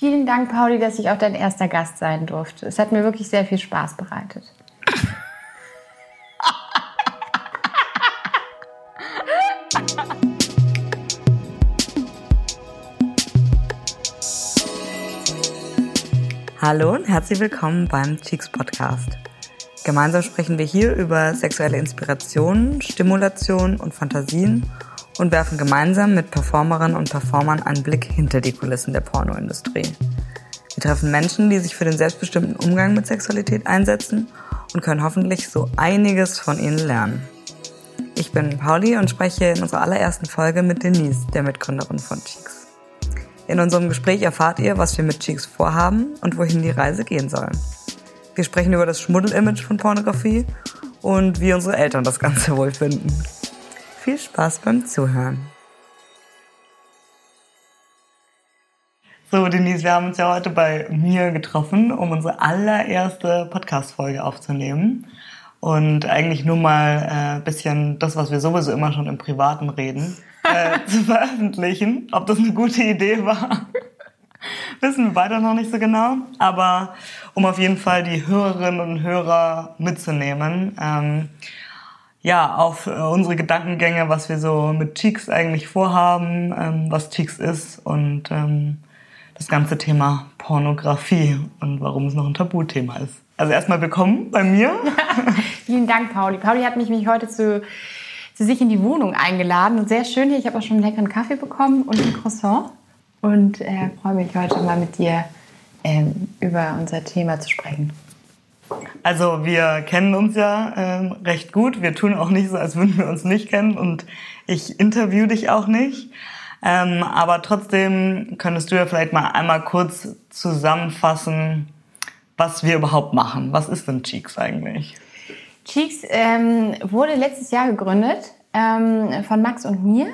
Vielen Dank, Pauli, dass ich auch dein erster Gast sein durfte. Es hat mir wirklich sehr viel Spaß bereitet. Hallo und herzlich willkommen beim Cheeks Podcast. Gemeinsam sprechen wir hier über sexuelle Inspirationen, Stimulation und Fantasien und werfen gemeinsam mit Performerinnen und Performern einen Blick hinter die Kulissen der Pornoindustrie. Wir treffen Menschen, die sich für den selbstbestimmten Umgang mit Sexualität einsetzen und können hoffentlich so einiges von ihnen lernen. Ich bin Pauli und spreche in unserer allerersten Folge mit Denise, der Mitgründerin von Cheeks. In unserem Gespräch erfahrt ihr, was wir mit Cheeks vorhaben und wohin die Reise gehen soll. Wir sprechen über das Schmuddelimage von Pornografie und wie unsere Eltern das Ganze wohl finden. Viel Spaß beim Zuhören. So, Denise, wir haben uns ja heute bei mir getroffen, um unsere allererste Podcast-Folge aufzunehmen. Und eigentlich nur mal ein äh, bisschen das, was wir sowieso immer schon im Privaten reden, äh, zu veröffentlichen. Ob das eine gute Idee war, wissen wir beide noch nicht so genau. Aber um auf jeden Fall die Hörerinnen und Hörer mitzunehmen, ähm, ja, auf äh, unsere Gedankengänge, was wir so mit Cheeks eigentlich vorhaben, ähm, was Cheeks ist und ähm, das ganze Thema Pornografie und warum es noch ein Tabuthema ist. Also erstmal willkommen bei mir. Vielen Dank, Pauli. Pauli hat mich, mich heute zu zu sich in die Wohnung eingeladen. Und sehr schön hier. Ich habe auch schon einen leckeren Kaffee bekommen und ein Croissant. Und äh, freue mich heute mal mit dir ähm, über unser Thema zu sprechen. Also wir kennen uns ja ähm, recht gut. Wir tun auch nicht so, als würden wir uns nicht kennen. Und ich interview dich auch nicht. Ähm, aber trotzdem könntest du ja vielleicht mal einmal kurz zusammenfassen, was wir überhaupt machen. Was ist denn Cheeks eigentlich? Cheeks ähm, wurde letztes Jahr gegründet ähm, von Max und mir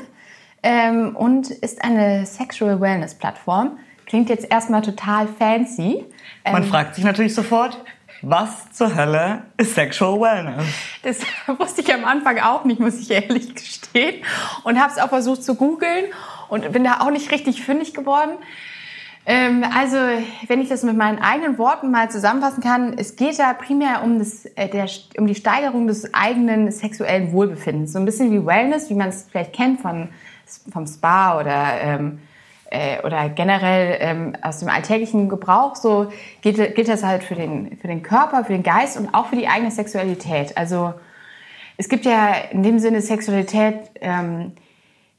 ähm, und ist eine Sexual Wellness Plattform. Klingt jetzt erstmal total fancy. Man ähm, fragt sich natürlich sofort, was zur Hölle ist Sexual Wellness? Das wusste ich am Anfang auch nicht, muss ich ehrlich gestehen. Und habe es auch versucht zu googeln und bin da auch nicht richtig fündig geworden. Ähm, also, wenn ich das mit meinen eigenen Worten mal zusammenfassen kann, es geht da primär um, das, äh, der, um die Steigerung des eigenen sexuellen Wohlbefindens. So ein bisschen wie Wellness, wie man es vielleicht kennt von, vom Spa oder, ähm, äh, oder generell ähm, aus dem alltäglichen Gebrauch. So gilt, gilt das halt für den, für den Körper, für den Geist und auch für die eigene Sexualität. Also, es gibt ja in dem Sinne Sexualität, ähm,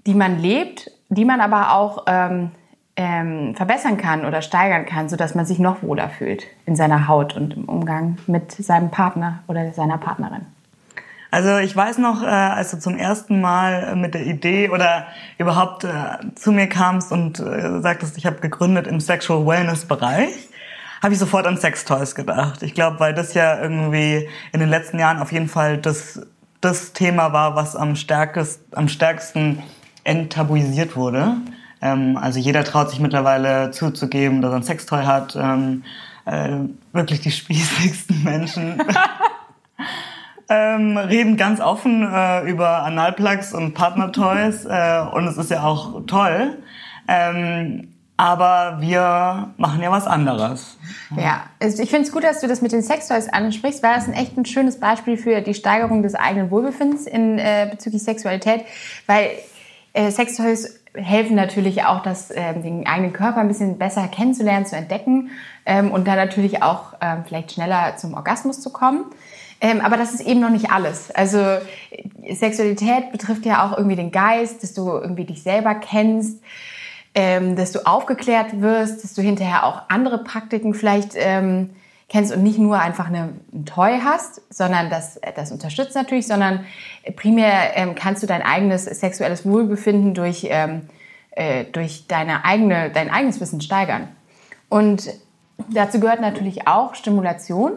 die man lebt, die man aber auch ähm, ähm, verbessern kann oder steigern kann, sodass man sich noch wohler fühlt in seiner Haut und im Umgang mit seinem Partner oder seiner Partnerin. Also ich weiß noch, äh, als du zum ersten Mal mit der Idee oder überhaupt äh, zu mir kamst und äh, sagtest, ich habe gegründet im Sexual Wellness Bereich, habe ich sofort an Sextoys gedacht. Ich glaube, weil das ja irgendwie in den letzten Jahren auf jeden Fall das, das Thema war, was am, stärkest, am stärksten enttabuisiert wurde. Ähm, also jeder traut sich mittlerweile zuzugeben, dass er ein Sextoy hat. Ähm, äh, wirklich die spießigsten Menschen. ähm, reden ganz offen äh, über Analplugs und Partnertoys äh, und es ist ja auch toll. Ähm, aber wir machen ja was anderes. Ja, ich finde es gut, dass du das mit den Sextoys ansprichst, weil das ein echt ein schönes Beispiel für die Steigerung des eigenen Wohlbefindens in, äh, bezüglich Sexualität, weil äh, Sextoys helfen natürlich auch, das, äh, den eigenen Körper ein bisschen besser kennenzulernen, zu entdecken ähm, und dann natürlich auch ähm, vielleicht schneller zum Orgasmus zu kommen. Ähm, aber das ist eben noch nicht alles. Also Sexualität betrifft ja auch irgendwie den Geist, dass du irgendwie dich selber kennst, ähm, dass du aufgeklärt wirst, dass du hinterher auch andere Praktiken vielleicht ähm, kennst und nicht nur einfach eine, ein Toy hast, sondern das, das unterstützt natürlich, sondern primär ähm, kannst du dein eigenes sexuelles Wohlbefinden durch, ähm, äh, durch deine eigene, dein eigenes Wissen steigern. Und dazu gehört natürlich auch Stimulation,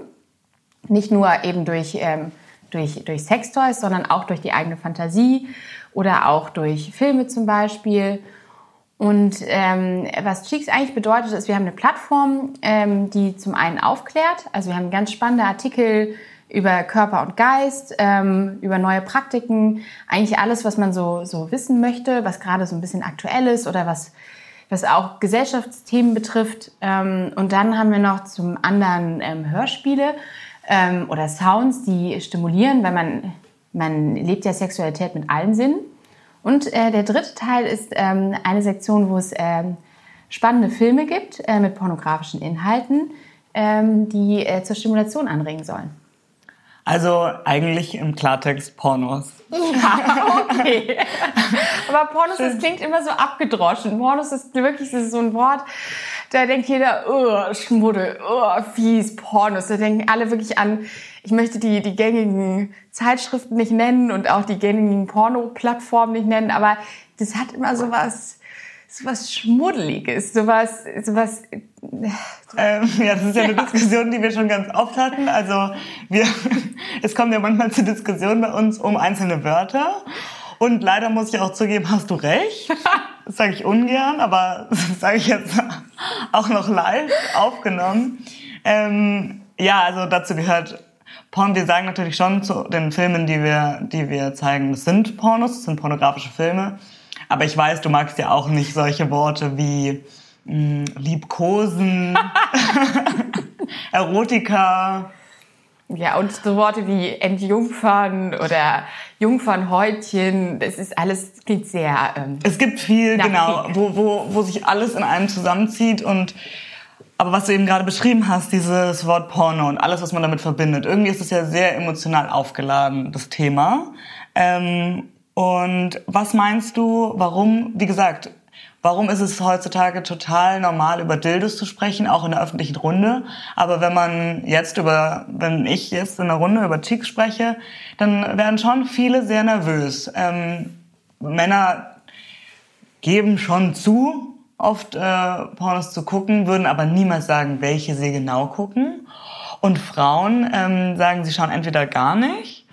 nicht nur eben durch, ähm, durch, durch Sextoys, sondern auch durch die eigene Fantasie oder auch durch Filme zum Beispiel und ähm, was Cheeks eigentlich bedeutet, ist, wir haben eine Plattform, ähm, die zum einen aufklärt. Also wir haben ganz spannende Artikel über Körper und Geist, ähm, über neue Praktiken, eigentlich alles, was man so, so wissen möchte, was gerade so ein bisschen aktuell ist oder was was auch Gesellschaftsthemen betrifft. Ähm, und dann haben wir noch zum anderen ähm, Hörspiele ähm, oder Sounds, die stimulieren, weil man, man lebt ja Sexualität mit allen Sinnen. Und äh, der dritte Teil ist ähm, eine Sektion, wo es ähm, spannende Filme gibt äh, mit pornografischen Inhalten, ähm, die äh, zur Stimulation anregen sollen. Also eigentlich im Klartext Pornos. Ja, okay. Aber Pornos, das klingt immer so abgedroschen. Pornos ist wirklich ist so ein Wort, da denkt jeder, oh, Schmuddel, oh, fies, Pornos. Da denken alle wirklich an, ich möchte die, die gängigen Zeitschriften nicht nennen und auch die gängigen Porno-Plattformen nicht nennen, aber das hat immer so was, so was Schmuddeliges, so was, so was ähm, ja, das ist ja eine Diskussion, die wir schon ganz oft hatten. Also wir, es kommt ja manchmal zu Diskussionen bei uns um einzelne Wörter. Und leider muss ich auch zugeben, hast du recht. Das sage ich ungern, aber das sage ich jetzt auch noch live aufgenommen. Ähm, ja, also dazu gehört Porn. Wir sagen natürlich schon zu den Filmen, die wir, die wir zeigen, das sind Pornos, das sind pornografische Filme. Aber ich weiß, du magst ja auch nicht solche Worte wie mh, Liebkosen, Erotika. Ja, und so Worte wie Entjungfern oder Jungfernhäutchen, das ist alles, klingt sehr... Ähm, es gibt viel, genau, wo, wo, wo sich alles in einem zusammenzieht und aber was du eben gerade beschrieben hast, dieses Wort Porno und alles, was man damit verbindet, irgendwie ist es ja sehr emotional aufgeladen, das Thema. Ähm, und was meinst du, warum, wie gesagt, Warum ist es heutzutage total normal, über Dildos zu sprechen, auch in der öffentlichen Runde? Aber wenn man jetzt über, wenn ich jetzt in der Runde über Cheeks spreche, dann werden schon viele sehr nervös. Ähm, Männer geben schon zu, oft äh, Pornos zu gucken, würden aber niemals sagen, welche sie genau gucken. Und Frauen ähm, sagen, sie schauen entweder gar nicht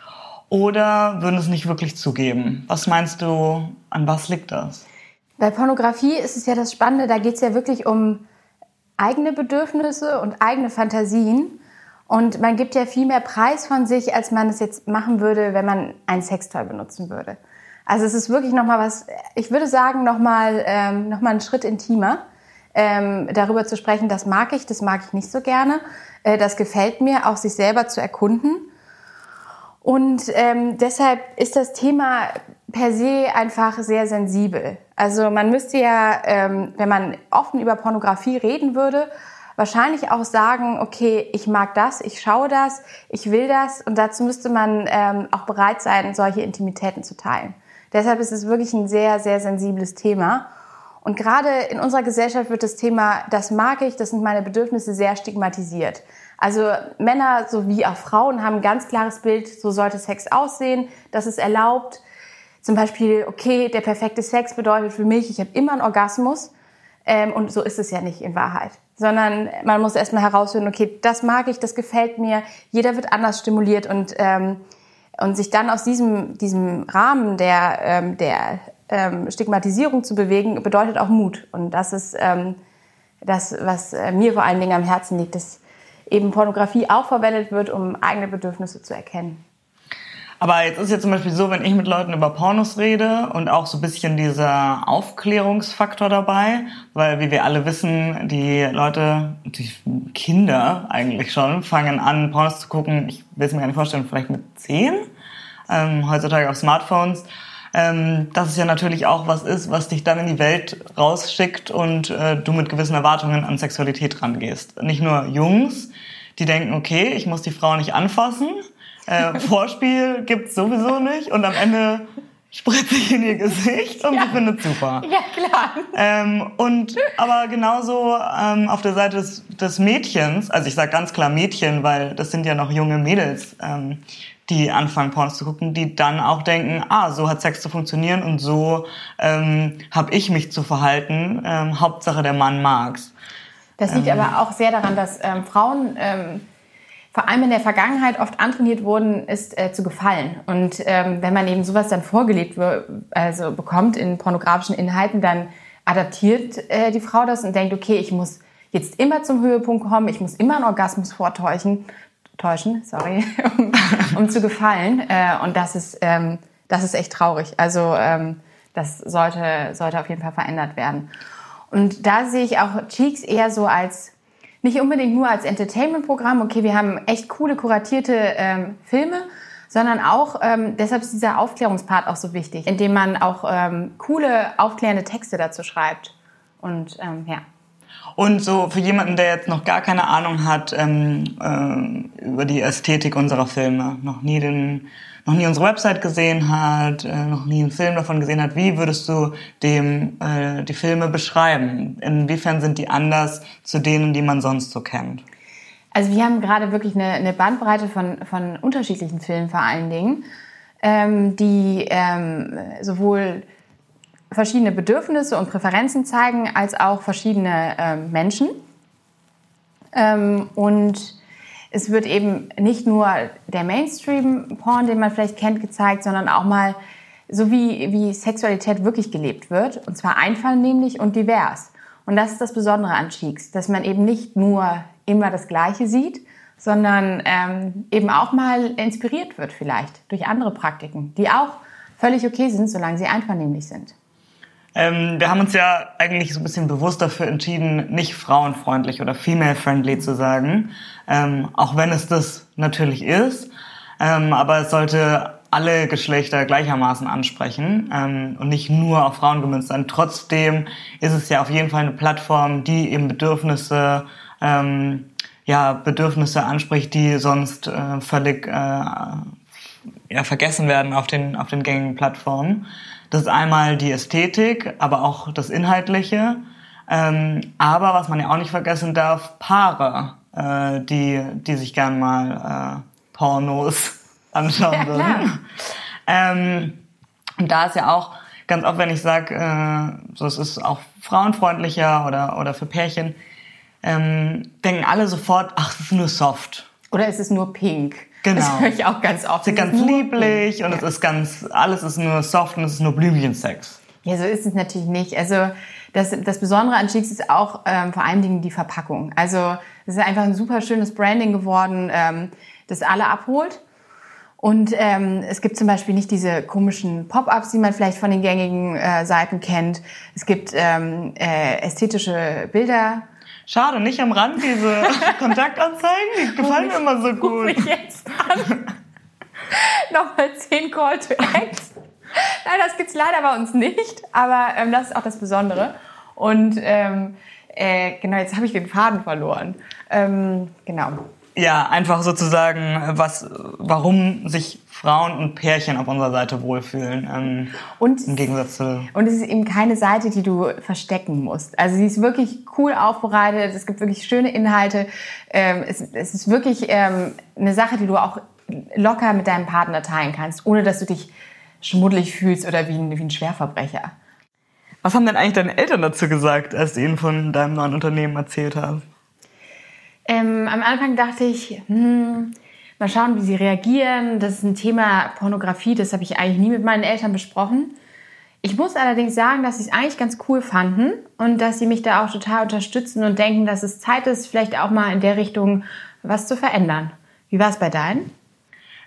oder würden es nicht wirklich zugeben. Was meinst du, an was liegt das? Bei Pornografie ist es ja das Spannende, da geht es ja wirklich um eigene Bedürfnisse und eigene Fantasien. Und man gibt ja viel mehr Preis von sich, als man es jetzt machen würde, wenn man ein Sextoy benutzen würde. Also es ist wirklich nochmal was, ich würde sagen, nochmal ähm, noch einen Schritt intimer. Ähm, darüber zu sprechen, das mag ich, das mag ich nicht so gerne. Äh, das gefällt mir, auch sich selber zu erkunden. Und ähm, deshalb ist das Thema per se einfach sehr sensibel. Also man müsste ja, ähm, wenn man offen über Pornografie reden würde, wahrscheinlich auch sagen, okay, ich mag das, ich schaue das, ich will das und dazu müsste man ähm, auch bereit sein, solche Intimitäten zu teilen. Deshalb ist es wirklich ein sehr, sehr sensibles Thema. Und gerade in unserer Gesellschaft wird das Thema, das mag ich, das sind meine Bedürfnisse, sehr stigmatisiert. Also Männer sowie auch Frauen haben ein ganz klares Bild, so sollte Sex aussehen, das ist erlaubt, zum Beispiel, okay, der perfekte Sex bedeutet für mich, ich habe immer einen Orgasmus. Ähm, und so ist es ja nicht in Wahrheit. Sondern man muss erstmal herausfinden, okay, das mag ich, das gefällt mir. Jeder wird anders stimuliert und, ähm, und sich dann aus diesem, diesem Rahmen der, ähm, der ähm, Stigmatisierung zu bewegen, bedeutet auch Mut. Und das ist ähm, das, was äh, mir vor allen Dingen am Herzen liegt, dass eben Pornografie auch verwendet wird, um eigene Bedürfnisse zu erkennen. Aber jetzt ist ja zum Beispiel so, wenn ich mit Leuten über Pornos rede und auch so ein bisschen dieser Aufklärungsfaktor dabei, weil wie wir alle wissen, die Leute, die Kinder eigentlich schon, fangen an, Pornos zu gucken, ich will es mir gar nicht vorstellen, vielleicht mit zehn, ähm, heutzutage auf Smartphones. Ähm, dass es ja natürlich auch was ist, was dich dann in die Welt rausschickt und äh, du mit gewissen Erwartungen an Sexualität rangehst. Nicht nur Jungs, die denken, okay, ich muss die Frau nicht anfassen, äh, Vorspiel gibt's sowieso nicht und am Ende spritze ich in ihr Gesicht und ja. sie findet super. Ja, klar. Ähm, und aber genauso ähm, auf der Seite des, des Mädchens, also ich sage ganz klar Mädchen, weil das sind ja noch junge Mädels, ähm, die anfangen Pornos zu gucken, die dann auch denken, ah, so hat Sex zu funktionieren und so ähm, habe ich mich zu verhalten. Ähm, Hauptsache der Mann mag's. Das liegt ähm, aber auch sehr daran, dass ähm, Frauen ähm, vor allem in der Vergangenheit oft antrainiert wurden, ist äh, zu gefallen. Und ähm, wenn man eben sowas dann vorgelegt wird, also bekommt in pornografischen Inhalten, dann adaptiert äh, die Frau das und denkt, okay, ich muss jetzt immer zum Höhepunkt kommen, ich muss immer einen Orgasmus vortäuschen, täuschen, sorry, um, um zu gefallen. Äh, und das ist, ähm, das ist echt traurig. Also ähm, das sollte, sollte auf jeden Fall verändert werden. Und da sehe ich auch Cheeks eher so als nicht unbedingt nur als Entertainment-Programm, okay, wir haben echt coole, kuratierte ähm, Filme, sondern auch, ähm, deshalb ist dieser Aufklärungspart auch so wichtig, indem man auch ähm, coole, aufklärende Texte dazu schreibt. Und ähm, ja. Und so für jemanden, der jetzt noch gar keine Ahnung hat ähm, äh, über die Ästhetik unserer Filme, noch nie den, noch nie unsere Website gesehen hat, äh, noch nie einen Film davon gesehen hat, wie würdest du dem äh, die Filme beschreiben? Inwiefern sind die anders zu denen, die man sonst so kennt? Also wir haben gerade wirklich eine, eine Bandbreite von, von unterschiedlichen Filmen vor allen Dingen, ähm, die ähm, sowohl verschiedene Bedürfnisse und Präferenzen zeigen, als auch verschiedene ähm, Menschen. Ähm, und es wird eben nicht nur der Mainstream-Porn, den man vielleicht kennt, gezeigt, sondern auch mal so wie, wie Sexualität wirklich gelebt wird. Und zwar einvernehmlich und divers. Und das ist das Besondere an Cheeks, dass man eben nicht nur immer das Gleiche sieht, sondern ähm, eben auch mal inspiriert wird vielleicht durch andere Praktiken, die auch völlig okay sind, solange sie einvernehmlich sind. Ähm, wir haben uns ja eigentlich so ein bisschen bewusst dafür entschieden, nicht frauenfreundlich oder female-friendly zu sagen, ähm, auch wenn es das natürlich ist. Ähm, aber es sollte alle Geschlechter gleichermaßen ansprechen ähm, und nicht nur auf Frauen gemünzt sein. Trotzdem ist es ja auf jeden Fall eine Plattform, die eben Bedürfnisse ähm, ja Bedürfnisse anspricht, die sonst äh, völlig äh, ja, vergessen werden auf den auf den gängigen Plattformen. Das ist einmal die Ästhetik, aber auch das Inhaltliche. Ähm, aber was man ja auch nicht vergessen darf, Paare, äh, die, die sich gern mal äh, Pornos anschauen ja, würden. Ähm, und da ist ja auch ganz oft, wenn ich sage, äh, so es ist auch frauenfreundlicher oder, oder für Pärchen, ähm, denken alle sofort, ach, es ist nur soft. Oder es ist nur pink. Genau. Das höre ich auch ganz oft. Es ist ganz lieblich und ja. es ist ganz, alles ist nur soft und es ist nur Blümchensex. Ja, so ist es natürlich nicht. Also das, das Besondere an Cheeks ist auch ähm, vor allen Dingen die Verpackung. Also es ist einfach ein super schönes Branding geworden, ähm, das alle abholt. Und ähm, es gibt zum Beispiel nicht diese komischen Pop-ups, die man vielleicht von den gängigen äh, Seiten kennt. Es gibt ähm, äh, ästhetische Bilder Schade, nicht am Rand diese Kontaktanzeigen, die gefallen mir immer so gut. Mich jetzt an. Nochmal 10 Call to Act. Nein, das gibt's leider bei uns nicht, aber ähm, das ist auch das Besondere. Und ähm, äh, genau, jetzt habe ich den Faden verloren. Ähm, genau. Ja, einfach sozusagen, was, warum sich Frauen und Pärchen auf unserer Seite wohlfühlen. Ähm, und, Im Gegensatz zu. Und es ist eben keine Seite, die du verstecken musst. Also sie ist wirklich cool aufbereitet. Es gibt wirklich schöne Inhalte. Ähm, es, es, ist wirklich ähm, eine Sache, die du auch locker mit deinem Partner teilen kannst, ohne dass du dich schmuddelig fühlst oder wie ein, wie ein Schwerverbrecher. Was haben denn eigentlich deine Eltern dazu gesagt, als du ihnen von deinem neuen Unternehmen erzählt hast? Ähm, am Anfang dachte ich, hm, Mal schauen, wie sie reagieren. Das ist ein Thema Pornografie, das habe ich eigentlich nie mit meinen Eltern besprochen. Ich muss allerdings sagen, dass sie es eigentlich ganz cool fanden und dass sie mich da auch total unterstützen und denken, dass es Zeit ist, vielleicht auch mal in der Richtung was zu verändern. Wie war es bei deinen?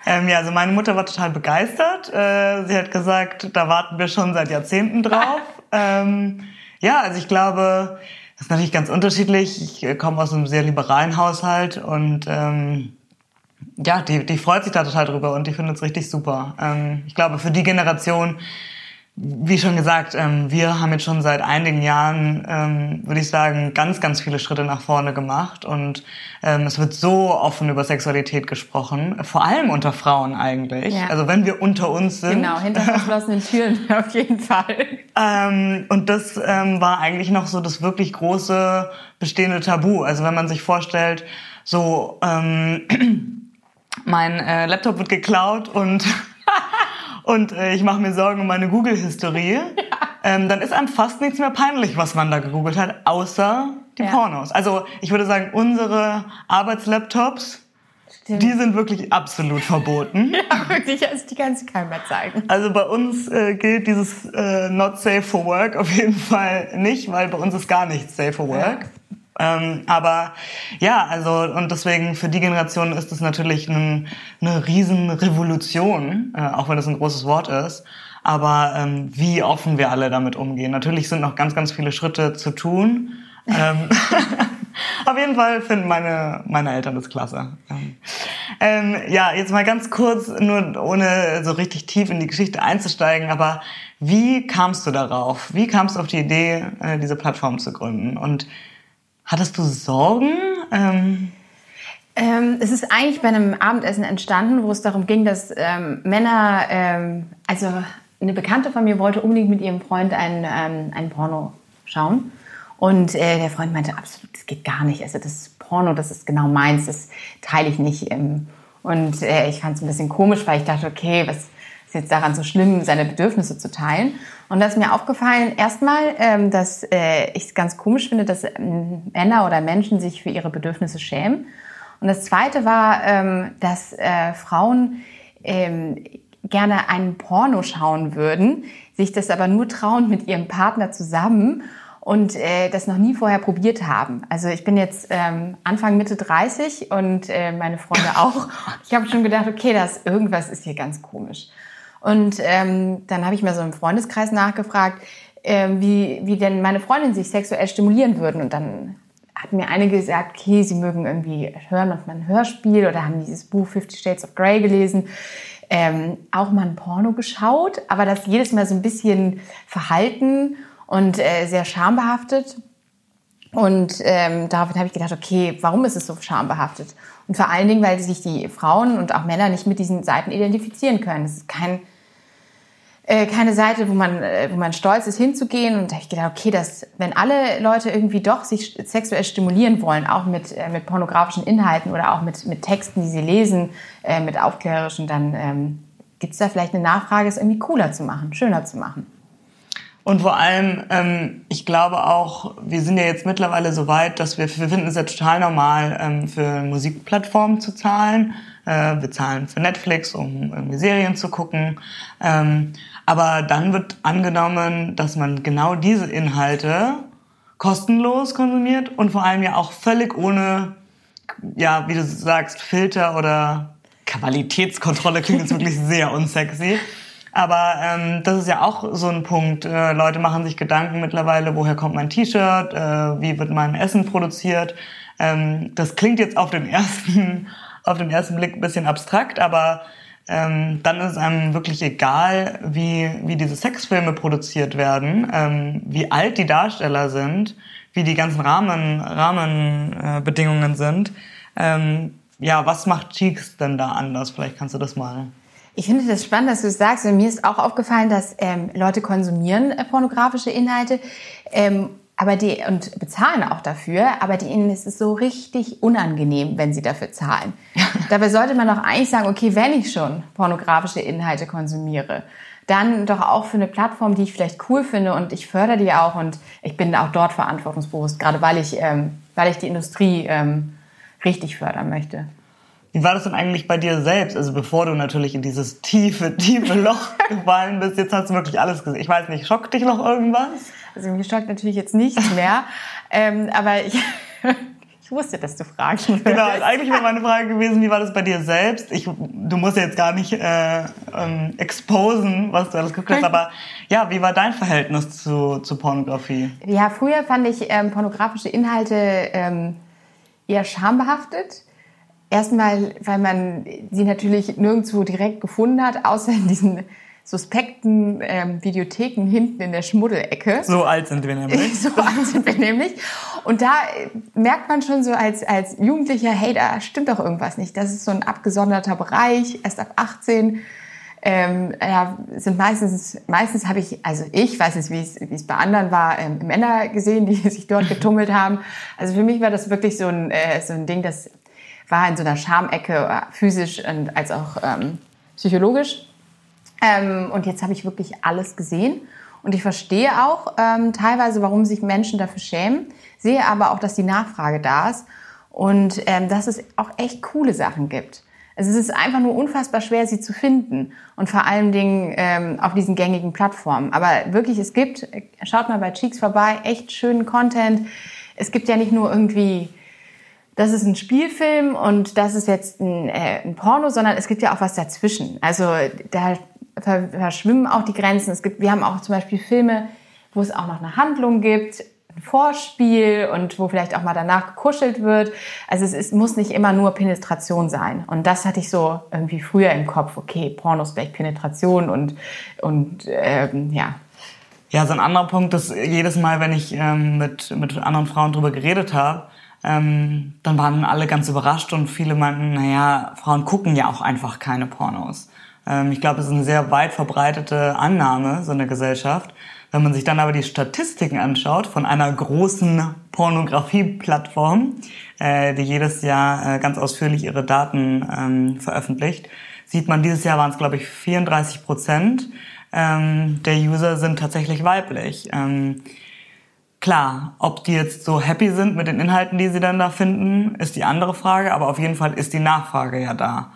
Ähm, ja, also meine Mutter war total begeistert. Äh, sie hat gesagt, da warten wir schon seit Jahrzehnten drauf. ähm, ja, also ich glaube, das ist natürlich ganz unterschiedlich. Ich komme aus einem sehr liberalen Haushalt und ähm, ja, die, die freut sich da total drüber und die findet es richtig super. Ähm, ich glaube, für die Generation, wie schon gesagt, ähm, wir haben jetzt schon seit einigen Jahren, ähm, würde ich sagen, ganz, ganz viele Schritte nach vorne gemacht und ähm, es wird so offen über Sexualität gesprochen, vor allem unter Frauen eigentlich. Ja. Also wenn wir unter uns sind. Genau, hinter verschlossenen Türen auf jeden Fall. Und das war eigentlich noch so das wirklich große bestehende Tabu. Also wenn man sich vorstellt, so ähm, mein äh, Laptop wird geklaut und und äh, ich mache mir Sorgen um meine Google-Historie, ja. ähm, dann ist einem fast nichts mehr peinlich, was man da gegoogelt hat, außer die ja. Pornos. Also ich würde sagen, unsere Arbeitslaptops, Stimmt. die sind wirklich absolut verboten. Ja, wirklich, also die kannst du keinem mehr zeigen. Also bei uns äh, gilt dieses äh, Not Safe for Work auf jeden Fall nicht, weil bei uns ist gar nichts Safe for Work. Ja. Ähm, aber ja, also und deswegen für die Generation ist es natürlich ein, eine Riesenrevolution, äh, auch wenn das ein großes Wort ist. aber ähm, wie offen wir alle damit umgehen. Natürlich sind noch ganz, ganz viele Schritte zu tun. ähm, auf jeden Fall finden meine, meine Eltern das klasse. Ähm, ähm, ja, jetzt mal ganz kurz, nur ohne so richtig tief in die Geschichte einzusteigen, aber wie kamst du darauf? Wie kamst du auf die Idee, äh, diese Plattform zu gründen? Und hattest du Sorgen? Ähm ähm, es ist eigentlich bei einem Abendessen entstanden, wo es darum ging, dass ähm, Männer, ähm, also eine Bekannte von mir wollte unbedingt mit ihrem Freund ein, ähm, ein Porno schauen. Und äh, der Freund meinte, absolut, das geht gar nicht. Also das Porno, das ist genau meins, das teile ich nicht. Ähm. Und äh, ich fand es ein bisschen komisch, weil ich dachte, okay, was ist jetzt daran so schlimm, seine Bedürfnisse zu teilen? Und da ist mir aufgefallen, erstmal, ähm, dass äh, ich es ganz komisch finde, dass ähm, Männer oder Menschen sich für ihre Bedürfnisse schämen. Und das Zweite war, ähm, dass äh, Frauen gerne einen Porno schauen würden, sich das aber nur trauen mit ihrem Partner zusammen und äh, das noch nie vorher probiert haben. Also ich bin jetzt Anfang Mitte 30 und meine Freunde auch. Ich habe schon gedacht, okay, das irgendwas ist hier ganz komisch. Und ähm, dann habe ich mir so im Freundeskreis nachgefragt, äh, wie, wie denn meine Freundinnen sich sexuell stimulieren würden. Und dann hat mir einige gesagt, okay, sie mögen irgendwie hören manchmal ein Hörspiel oder haben dieses Buch Fifty Shades of Grey gelesen. Ähm, auch mal ein Porno geschaut, aber das jedes Mal so ein bisschen verhalten und äh, sehr schambehaftet. Und ähm, daraufhin habe ich gedacht, okay, warum ist es so schambehaftet? Und vor allen Dingen, weil sich die Frauen und auch Männer nicht mit diesen Seiten identifizieren können. Es ist kein äh, keine Seite, wo man, äh, wo man stolz ist, hinzugehen. Und da habe ich gedacht, okay, dass, wenn alle Leute irgendwie doch sich sexuell stimulieren wollen, auch mit, äh, mit pornografischen Inhalten oder auch mit, mit Texten, die sie lesen, äh, mit aufklärerischen, dann ähm, gibt es da vielleicht eine Nachfrage, es irgendwie cooler zu machen, schöner zu machen. Und vor allem, ähm, ich glaube auch, wir sind ja jetzt mittlerweile so weit, dass wir, wir finden es ja total normal, ähm, für Musikplattformen zu zahlen. Äh, wir zahlen für Netflix, um irgendwie Serien zu gucken. Ähm, aber dann wird angenommen, dass man genau diese Inhalte kostenlos konsumiert und vor allem ja auch völlig ohne, ja, wie du sagst, Filter oder Qualitätskontrolle klingt jetzt wirklich sehr unsexy. Aber ähm, das ist ja auch so ein Punkt. Äh, Leute machen sich Gedanken mittlerweile, woher kommt mein T-Shirt, äh, wie wird mein Essen produziert. Ähm, das klingt jetzt auf den ersten, auf den ersten Blick ein bisschen abstrakt, aber ähm, dann ist es einem wirklich egal, wie, wie diese Sexfilme produziert werden, ähm, wie alt die Darsteller sind, wie die ganzen Rahmen, Rahmenbedingungen äh, sind. Ähm, ja, was macht Cheeks denn da anders? Vielleicht kannst du das mal ich finde das spannend, dass du es sagst. Und mir ist auch aufgefallen, dass ähm, Leute konsumieren äh, pornografische Inhalte ähm, aber die, und bezahlen auch dafür, aber die, ihnen ist es so richtig unangenehm, wenn sie dafür zahlen. Dabei sollte man doch eigentlich sagen, okay, wenn ich schon pornografische Inhalte konsumiere, dann doch auch für eine Plattform, die ich vielleicht cool finde und ich fördere die auch und ich bin auch dort verantwortungsbewusst, gerade weil ich, ähm, weil ich die Industrie ähm, richtig fördern möchte. Wie war das denn eigentlich bei dir selbst? Also bevor du natürlich in dieses tiefe, tiefe Loch gefallen bist, jetzt hast du wirklich alles gesehen. Ich weiß nicht, schockt dich noch irgendwas? Also mich schockt natürlich jetzt nichts mehr. ähm, aber ich, ich wusste, dass du fragen würdest. Genau, also eigentlich wäre meine Frage gewesen, wie war das bei dir selbst? Ich, du musst ja jetzt gar nicht äh, ähm, exposen, was du alles geguckt hast, aber ja, wie war dein Verhältnis zu, zu Pornografie? Ja, früher fand ich ähm, pornografische Inhalte ähm, eher schambehaftet. Erstmal, weil man sie natürlich nirgendwo direkt gefunden hat, außer in diesen suspekten ähm, Videotheken hinten in der Schmuddelecke. So alt sind wir nämlich. so alt sind wir nämlich. Und da merkt man schon so als, als Jugendlicher, hey, da stimmt doch irgendwas nicht. Das ist so ein abgesonderter Bereich, erst ab 18. Ähm, ja, sind meistens, meistens habe ich, also ich weiß nicht, wie es, wie es bei anderen war, ähm, Männer gesehen, die sich dort getummelt haben. Also für mich war das wirklich so ein, äh, so ein Ding, das war in so einer Schamecke, äh, physisch und als auch ähm, psychologisch. Ähm, und jetzt habe ich wirklich alles gesehen. Und ich verstehe auch ähm, teilweise, warum sich Menschen dafür schämen, sehe aber auch, dass die Nachfrage da ist und ähm, dass es auch echt coole Sachen gibt. Also es ist einfach nur unfassbar schwer, sie zu finden und vor allen Dingen ähm, auf diesen gängigen Plattformen. Aber wirklich, es gibt, schaut mal bei Cheeks vorbei, echt schönen Content. Es gibt ja nicht nur irgendwie, das ist ein Spielfilm und das ist jetzt ein, äh, ein Porno, sondern es gibt ja auch was dazwischen. Also da verschwimmen auch die Grenzen. Es gibt, wir haben auch zum Beispiel Filme, wo es auch noch eine Handlung gibt, ein Vorspiel und wo vielleicht auch mal danach gekuschelt wird. Also es ist, muss nicht immer nur Penetration sein. Und das hatte ich so irgendwie früher im Kopf. Okay, Pornos vielleicht Penetration und, und ähm, ja. Ja, so ein anderer Punkt ist, jedes Mal, wenn ich ähm, mit, mit anderen Frauen drüber geredet habe, ähm, dann waren alle ganz überrascht und viele meinten, naja, Frauen gucken ja auch einfach keine Pornos. Ähm, ich glaube, es ist eine sehr weit verbreitete Annahme, so eine Gesellschaft. Wenn man sich dann aber die Statistiken anschaut von einer großen Pornografie-Plattform, äh, die jedes Jahr äh, ganz ausführlich ihre Daten ähm, veröffentlicht, sieht man, dieses Jahr waren es, glaube ich, 34 Prozent ähm, der User sind tatsächlich weiblich. Ähm, klar, ob die jetzt so happy sind mit den Inhalten, die sie dann da finden, ist die andere Frage, aber auf jeden Fall ist die Nachfrage ja da.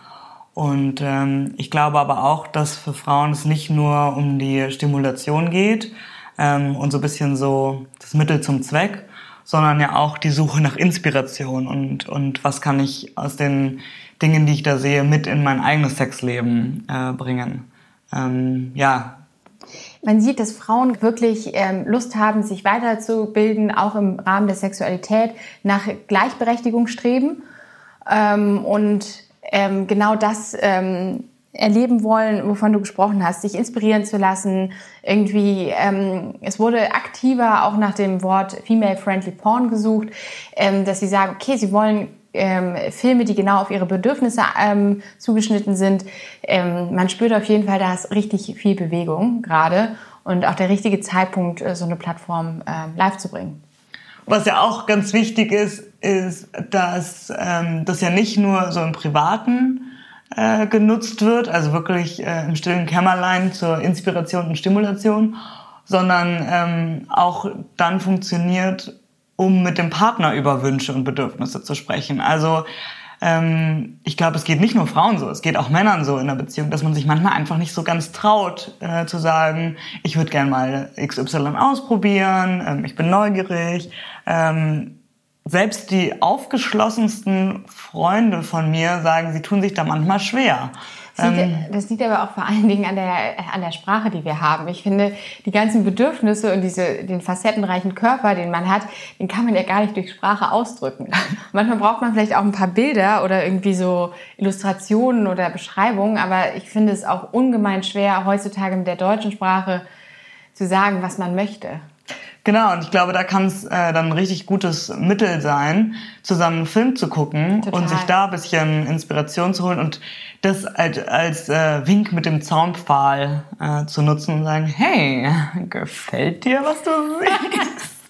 Und ähm, ich glaube aber auch, dass für Frauen es nicht nur um die Stimulation geht ähm, und so ein bisschen so das Mittel zum Zweck, sondern ja auch die Suche nach Inspiration und, und was kann ich aus den Dingen, die ich da sehe, mit in mein eigenes Sexleben äh, bringen. Ähm, ja. Man sieht, dass Frauen wirklich ähm, Lust haben, sich weiterzubilden, auch im Rahmen der Sexualität, nach Gleichberechtigung streben ähm, und ähm, genau das ähm, erleben wollen, wovon du gesprochen hast, sich inspirieren zu lassen. Irgendwie, ähm, es wurde aktiver auch nach dem Wort Female-Friendly Porn gesucht, ähm, dass sie sagen, okay, sie wollen ähm, Filme, die genau auf ihre Bedürfnisse ähm, zugeschnitten sind. Ähm, man spürt auf jeden Fall, da ist richtig viel Bewegung gerade und auch der richtige Zeitpunkt, äh, so eine Plattform äh, live zu bringen. Was ja auch ganz wichtig ist, ist, dass ähm, das ja nicht nur so im Privaten äh, genutzt wird, also wirklich äh, im stillen Kämmerlein zur Inspiration und Stimulation, sondern ähm, auch dann funktioniert, um mit dem Partner über Wünsche und Bedürfnisse zu sprechen. Also ähm, ich glaube, es geht nicht nur Frauen so, es geht auch Männern so in der Beziehung, dass man sich manchmal einfach nicht so ganz traut äh, zu sagen, ich würde gerne mal XY ausprobieren, ähm, ich bin neugierig. Ähm, selbst die aufgeschlossensten Freunde von mir sagen, sie tun sich da manchmal schwer. Das liegt, ähm, das liegt aber auch vor allen Dingen an der, an der Sprache, die wir haben. Ich finde, die ganzen Bedürfnisse und diese, den facettenreichen Körper, den man hat, den kann man ja gar nicht durch Sprache ausdrücken. Manchmal braucht man vielleicht auch ein paar Bilder oder irgendwie so Illustrationen oder Beschreibungen, aber ich finde es auch ungemein schwer, heutzutage mit der deutschen Sprache zu sagen, was man möchte. Genau, und ich glaube, da kann es äh, dann ein richtig gutes Mittel sein, zusammen einen Film zu gucken Total. und sich da ein bisschen Inspiration zu holen und das als, als äh, Wink mit dem Zaunpfahl äh, zu nutzen und sagen, hey, gefällt dir, was du siehst?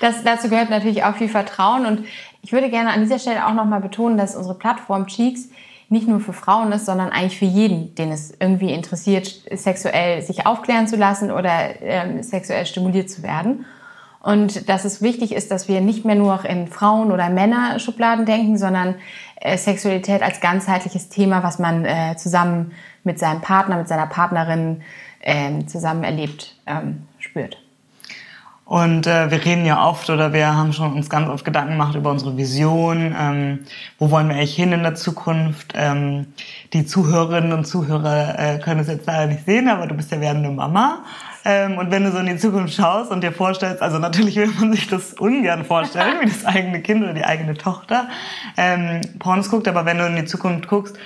Das, dazu gehört natürlich auch viel Vertrauen und ich würde gerne an dieser Stelle auch nochmal betonen, dass unsere Plattform Cheeks nicht nur für Frauen ist, sondern eigentlich für jeden, den es irgendwie interessiert, sexuell sich aufklären zu lassen oder ähm, sexuell stimuliert zu werden. Und dass es wichtig ist, dass wir nicht mehr nur in Frauen- oder Männer-Schubladen denken, sondern äh, Sexualität als ganzheitliches Thema, was man äh, zusammen mit seinem Partner, mit seiner Partnerin äh, zusammen erlebt, ähm, spürt. Und äh, wir reden ja oft oder wir haben schon uns ganz oft Gedanken gemacht über unsere Vision. Ähm, wo wollen wir eigentlich hin in der Zukunft? Ähm, die Zuhörerinnen und Zuhörer äh, können es jetzt leider nicht sehen, aber du bist ja werdende Mama. Ähm, und wenn du so in die Zukunft schaust und dir vorstellst, also natürlich will man sich das ungern vorstellen, wie das eigene Kind oder die eigene Tochter ähm, Pornos guckt, aber wenn du in die Zukunft guckst,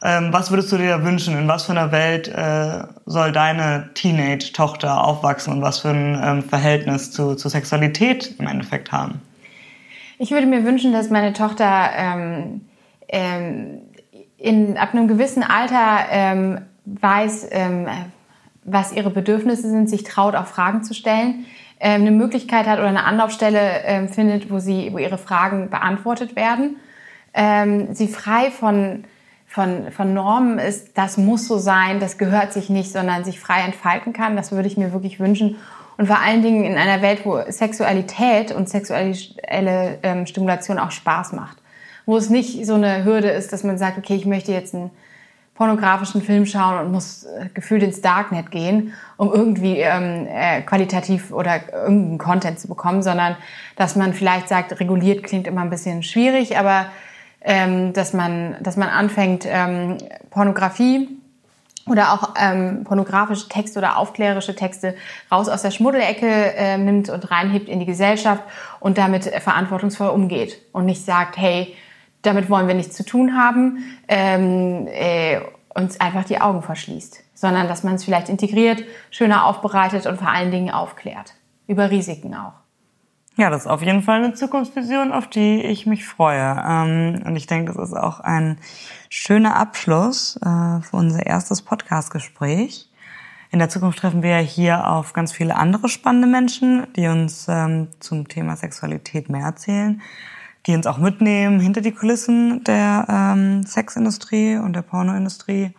ähm, was würdest du dir wünschen? In was für einer Welt äh, soll deine Teenage-Tochter aufwachsen und was für ein ähm, Verhältnis zu, zu Sexualität im Endeffekt haben? Ich würde mir wünschen, dass meine Tochter ähm, ähm, in, ab einem gewissen Alter ähm, weiß, ähm, was ihre Bedürfnisse sind, sich traut, auch Fragen zu stellen, eine Möglichkeit hat oder eine Anlaufstelle findet, wo, sie, wo ihre Fragen beantwortet werden. Sie frei von von, von Normen ist, das muss so sein, das gehört sich nicht, sondern sich frei entfalten kann. Das würde ich mir wirklich wünschen. Und vor allen Dingen in einer Welt, wo Sexualität und sexuelle ähm, Stimulation auch Spaß macht. Wo es nicht so eine Hürde ist, dass man sagt, okay, ich möchte jetzt einen pornografischen Film schauen und muss äh, gefühlt ins Darknet gehen, um irgendwie ähm, äh, qualitativ oder irgendeinen Content zu bekommen, sondern dass man vielleicht sagt, reguliert klingt immer ein bisschen schwierig, aber ähm, dass, man, dass man anfängt, ähm, Pornografie oder auch ähm, pornografische Texte oder aufklärerische Texte raus aus der Schmuddelecke äh, nimmt und reinhebt in die Gesellschaft und damit verantwortungsvoll umgeht und nicht sagt, hey, damit wollen wir nichts zu tun haben, ähm, äh, uns einfach die Augen verschließt, sondern dass man es vielleicht integriert, schöner aufbereitet und vor allen Dingen aufklärt. Über Risiken auch. Ja, das ist auf jeden Fall eine Zukunftsvision, auf die ich mich freue. Ähm, und ich denke, es ist auch ein schöner Abschluss äh, für unser erstes Podcast-Gespräch. In der Zukunft treffen wir hier auf ganz viele andere spannende Menschen, die uns ähm, zum Thema Sexualität mehr erzählen, die uns auch mitnehmen hinter die Kulissen der ähm, Sexindustrie und der Pornoindustrie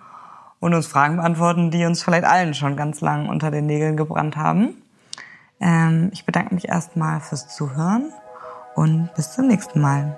und uns Fragen beantworten, die uns vielleicht allen schon ganz lang unter den Nägeln gebrannt haben. Ähm, ich bedanke mich erstmal fürs Zuhören und bis zum nächsten Mal.